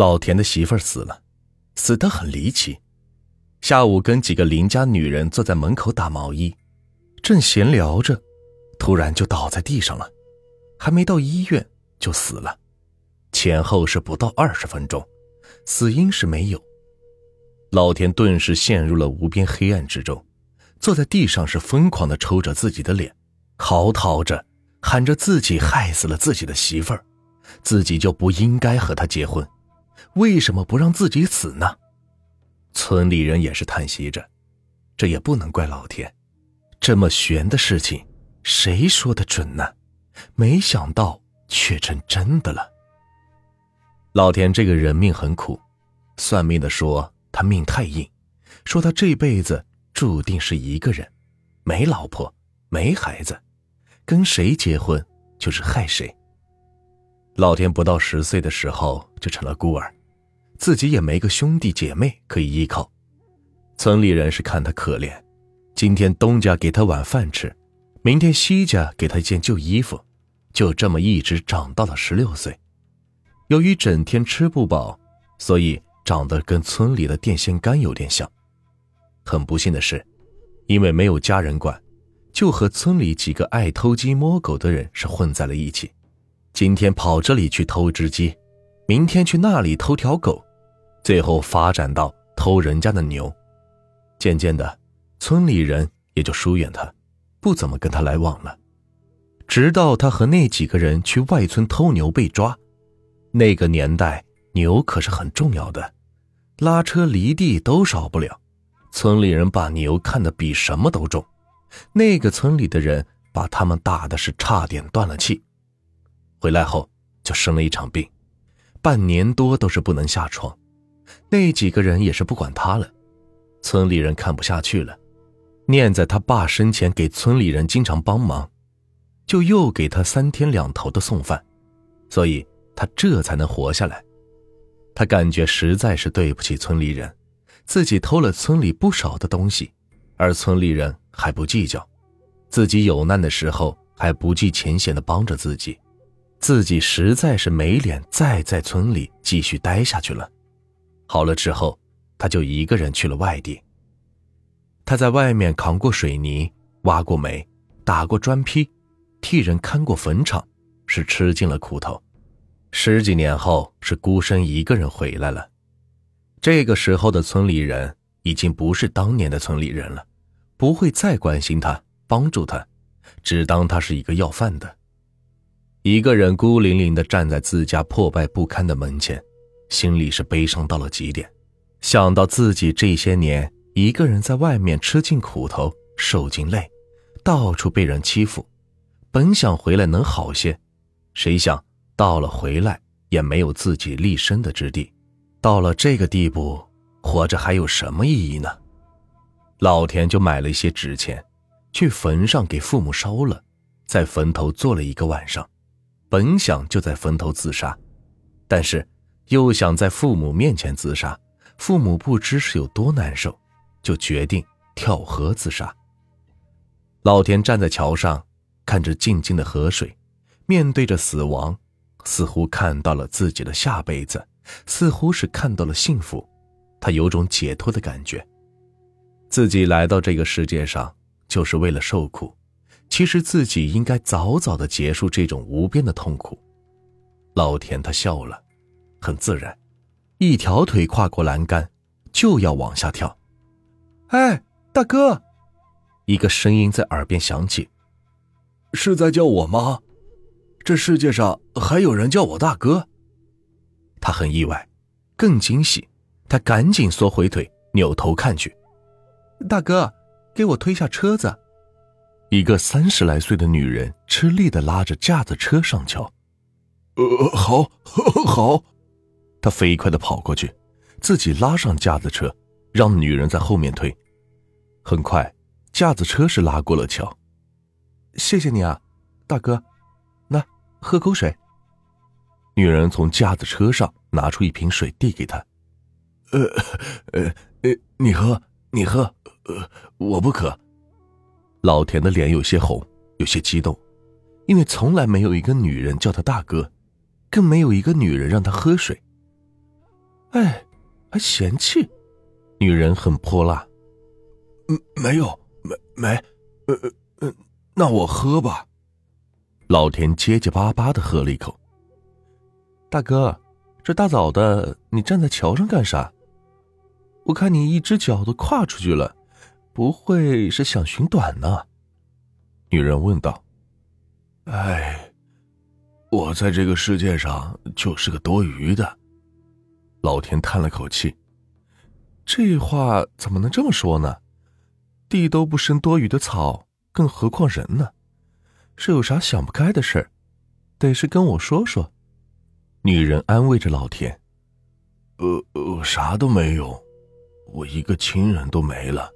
老田的媳妇儿死了，死得很离奇。下午跟几个邻家女人坐在门口打毛衣，正闲聊着，突然就倒在地上了，还没到医院就死了，前后是不到二十分钟，死因是没有。老田顿时陷入了无边黑暗之中，坐在地上是疯狂的抽着自己的脸，嚎啕着，喊着自己害死了自己的媳妇儿，自己就不应该和她结婚。为什么不让自己死呢？村里人也是叹息着，这也不能怪老田，这么悬的事情，谁说的准呢？没想到却成真的了。老田这个人命很苦，算命的说他命太硬，说他这辈子注定是一个人，没老婆，没孩子，跟谁结婚就是害谁。老田不到十岁的时候就成了孤儿。自己也没个兄弟姐妹可以依靠，村里人是看他可怜，今天东家给他碗饭吃，明天西家给他一件旧衣服，就这么一直长到了十六岁。由于整天吃不饱，所以长得跟村里的电线杆有点像。很不幸的是，因为没有家人管，就和村里几个爱偷鸡摸狗的人是混在了一起。今天跑这里去偷只鸡，明天去那里偷条狗。最后发展到偷人家的牛，渐渐的，村里人也就疏远他，不怎么跟他来往了。直到他和那几个人去外村偷牛被抓，那个年代牛可是很重要的，拉车犁地都少不了。村里人把牛看得比什么都重，那个村里的人把他们打的是差点断了气。回来后就生了一场病，半年多都是不能下床。那几个人也是不管他了，村里人看不下去了，念在他爸生前给村里人经常帮忙，就又给他三天两头的送饭，所以他这才能活下来。他感觉实在是对不起村里人，自己偷了村里不少的东西，而村里人还不计较，自己有难的时候还不计前嫌的帮着自己，自己实在是没脸再在村里继续待下去了。好了之后，他就一个人去了外地。他在外面扛过水泥，挖过煤，打过砖坯，替人看过坟场，是吃尽了苦头。十几年后，是孤身一个人回来了。这个时候的村里人已经不是当年的村里人了，不会再关心他、帮助他，只当他是一个要饭的。一个人孤零零的站在自家破败不堪的门前。心里是悲伤到了极点，想到自己这些年一个人在外面吃尽苦头、受尽累，到处被人欺负，本想回来能好些，谁想到了回来也没有自己立身的之地，到了这个地步，活着还有什么意义呢？老田就买了一些纸钱，去坟上给父母烧了，在坟头坐了一个晚上，本想就在坟头自杀，但是。又想在父母面前自杀，父母不知是有多难受，就决定跳河自杀。老田站在桥上，看着静静的河水，面对着死亡，似乎看到了自己的下辈子，似乎是看到了幸福，他有种解脱的感觉。自己来到这个世界上就是为了受苦，其实自己应该早早的结束这种无边的痛苦。老田他笑了。很自然，一条腿跨过栏杆，就要往下跳。哎，大哥！一个声音在耳边响起：“是在叫我吗？这世界上还有人叫我大哥？”他很意外，更惊喜。他赶紧缩回腿，扭头看去：“大哥，给我推下车子。”一个三十来岁的女人吃力的拉着架子车上桥。“呃，好，好。”他飞快的跑过去，自己拉上架子车，让女人在后面推。很快，架子车是拉过了桥。谢谢你啊，大哥，那喝口水。女人从架子车上拿出一瓶水递给他。呃，呃，呃，你喝，你喝，呃，我不渴。老田的脸有些红，有些激动，因为从来没有一个女人叫他大哥，更没有一个女人让他喝水。哎，还嫌弃？女人很泼辣。嗯，没有，没没，呃呃呃，那我喝吧。老田结结巴巴的喝了一口。大哥，这大早的，你站在桥上干啥？我看你一只脚都跨出去了，不会是想寻短呢？女人问道。哎，我在这个世界上就是个多余的。老田叹了口气。这话怎么能这么说呢？地都不生多余的草，更何况人呢？是有啥想不开的事儿，得是跟我说说。女人安慰着老田：“呃呃，啥都没有，我一个亲人都没了。”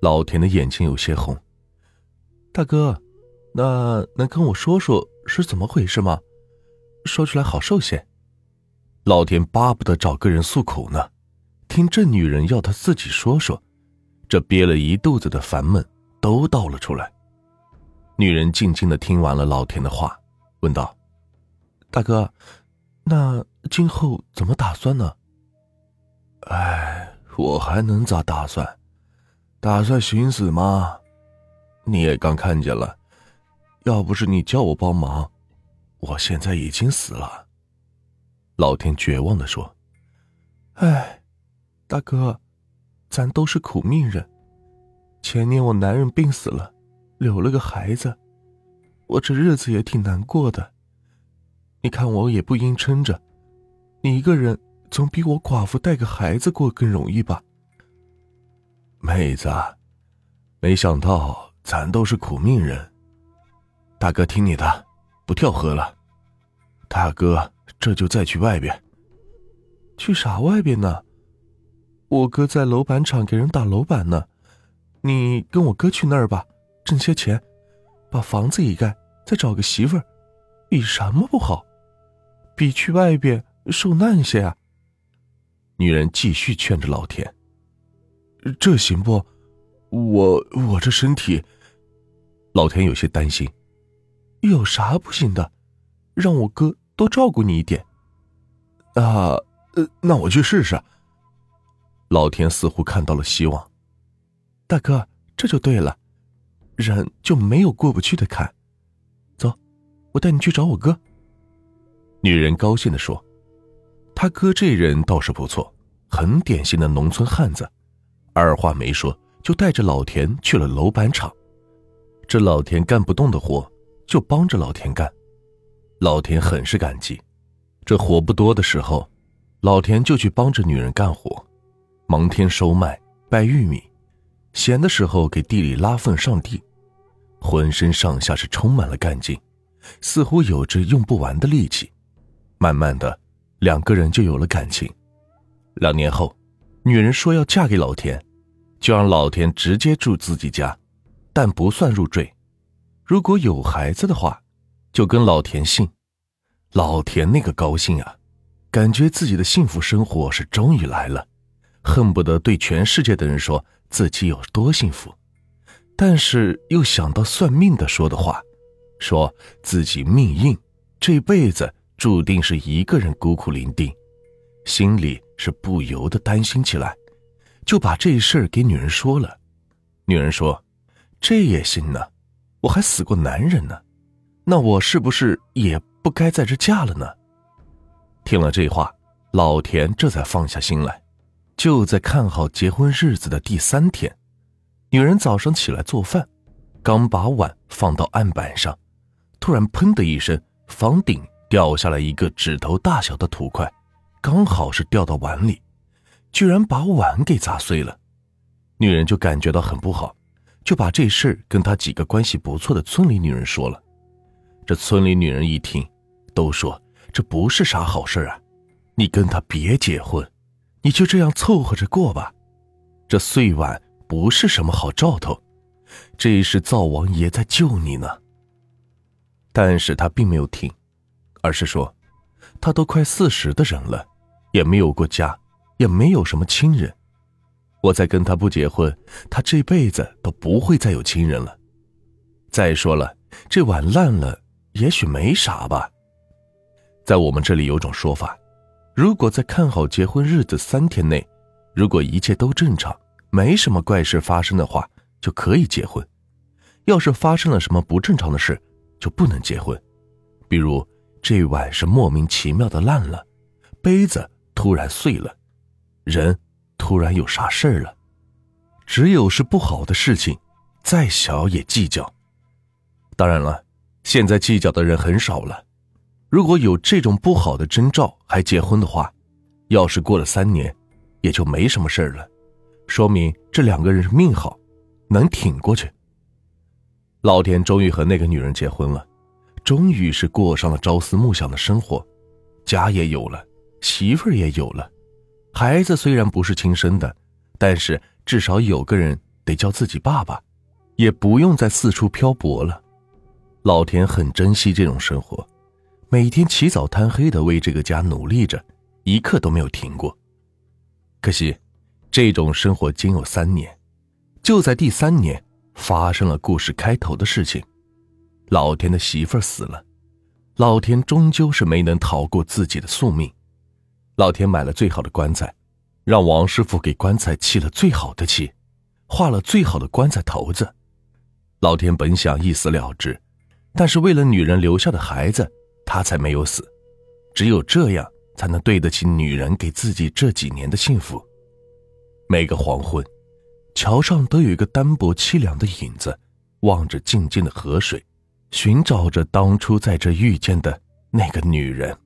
老田的眼睛有些红。大哥，那能跟我说说是怎么回事吗？说出来好受些。老田巴不得找个人诉苦呢，听这女人要他自己说说，这憋了一肚子的烦闷都倒了出来。女人静静的听完了老田的话，问道。大哥，那今后怎么打算呢？哎，我还能咋打算？打算寻死吗？你也刚看见了，要不是你叫我帮忙，我现在已经死了。老天绝望的说：“哎，大哥，咱都是苦命人。前年我男人病死了，留了个孩子，我这日子也挺难过的。”你看我也不硬撑着，你一个人总比我寡妇带个孩子过更容易吧？妹子，没想到咱都是苦命人。大哥听你的，不跳河了。大哥这就再去外边。去啥外边呢？我哥在楼板厂给人打楼板呢。你跟我哥去那儿吧，挣些钱，把房子一盖，再找个媳妇儿，比什么不好？比去外边受难些啊！女人继续劝着老田：“这行不？我我这身体……”老田有些担心：“有啥不行的？让我哥多照顾你一点。”啊，呃，那我去试试。老田似乎看到了希望。大哥，这就对了，人就没有过不去的坎。走，我带你去找我哥。女人高兴的说：“他哥这人倒是不错，很典型的农村汉子。”二话没说，就带着老田去了楼板厂。这老田干不动的活，就帮着老田干。老田很是感激。这活不多的时候，老田就去帮着女人干活，忙天收麦、掰玉米；闲的时候给地里拉粪上地，浑身上下是充满了干劲，似乎有着用不完的力气。慢慢的，两个人就有了感情。两年后，女人说要嫁给老田，就让老田直接住自己家，但不算入赘。如果有孩子的话，就跟老田姓。老田那个高兴啊，感觉自己的幸福生活是终于来了，恨不得对全世界的人说自己有多幸福。但是又想到算命的说的话，说自己命硬，这辈子。注定是一个人孤苦伶仃，心里是不由得担心起来，就把这事儿给女人说了。女人说：“这也行呢，我还死过男人呢，那我是不是也不该在这嫁了呢？”听了这话，老田这才放下心来。就在看好结婚日子的第三天，女人早上起来做饭，刚把碗放到案板上，突然“砰”的一声，房顶。掉下来一个指头大小的土块，刚好是掉到碗里，居然把碗给砸碎了。女人就感觉到很不好，就把这事跟她几个关系不错的村里女人说了。这村里女人一听，都说这不是啥好事啊，你跟他别结婚，你就这样凑合着过吧。这碎碗不是什么好兆头，这是灶王爷在救你呢。但是他并没有听。而是说，他都快四十的人了，也没有过家，也没有什么亲人。我再跟他不结婚，他这辈子都不会再有亲人了。再说了，这碗烂了，也许没啥吧。在我们这里有种说法，如果在看好结婚日子三天内，如果一切都正常，没什么怪事发生的话，就可以结婚；要是发生了什么不正常的事，就不能结婚。比如这碗是莫名其妙的烂了，杯子突然碎了，人突然有啥事儿了。只有是不好的事情，再小也计较。当然了，现在计较的人很少了。如果有这种不好的征兆还结婚的话，要是过了三年，也就没什么事儿了，说明这两个人命好，能挺过去。老田终于和那个女人结婚了，终于是过上了朝思暮想的生活，家也有了，媳妇儿也有了，孩子虽然不是亲生的，但是至少有个人得叫自己爸爸，也不用再四处漂泊了。老田很珍惜这种生活，每天起早贪黑的为这个家努力着，一刻都没有停过。可惜，这种生活仅有三年，就在第三年发生了故事开头的事情，老田的媳妇儿死了，老田终究是没能逃过自己的宿命。老田买了最好的棺材，让王师傅给棺材砌了最好的漆，画了最好的棺材头子。老田本想一死了之。但是为了女人留下的孩子，他才没有死。只有这样，才能对得起女人给自己这几年的幸福。每个黄昏，桥上都有一个单薄凄凉的影子，望着静静的河水，寻找着当初在这遇见的那个女人。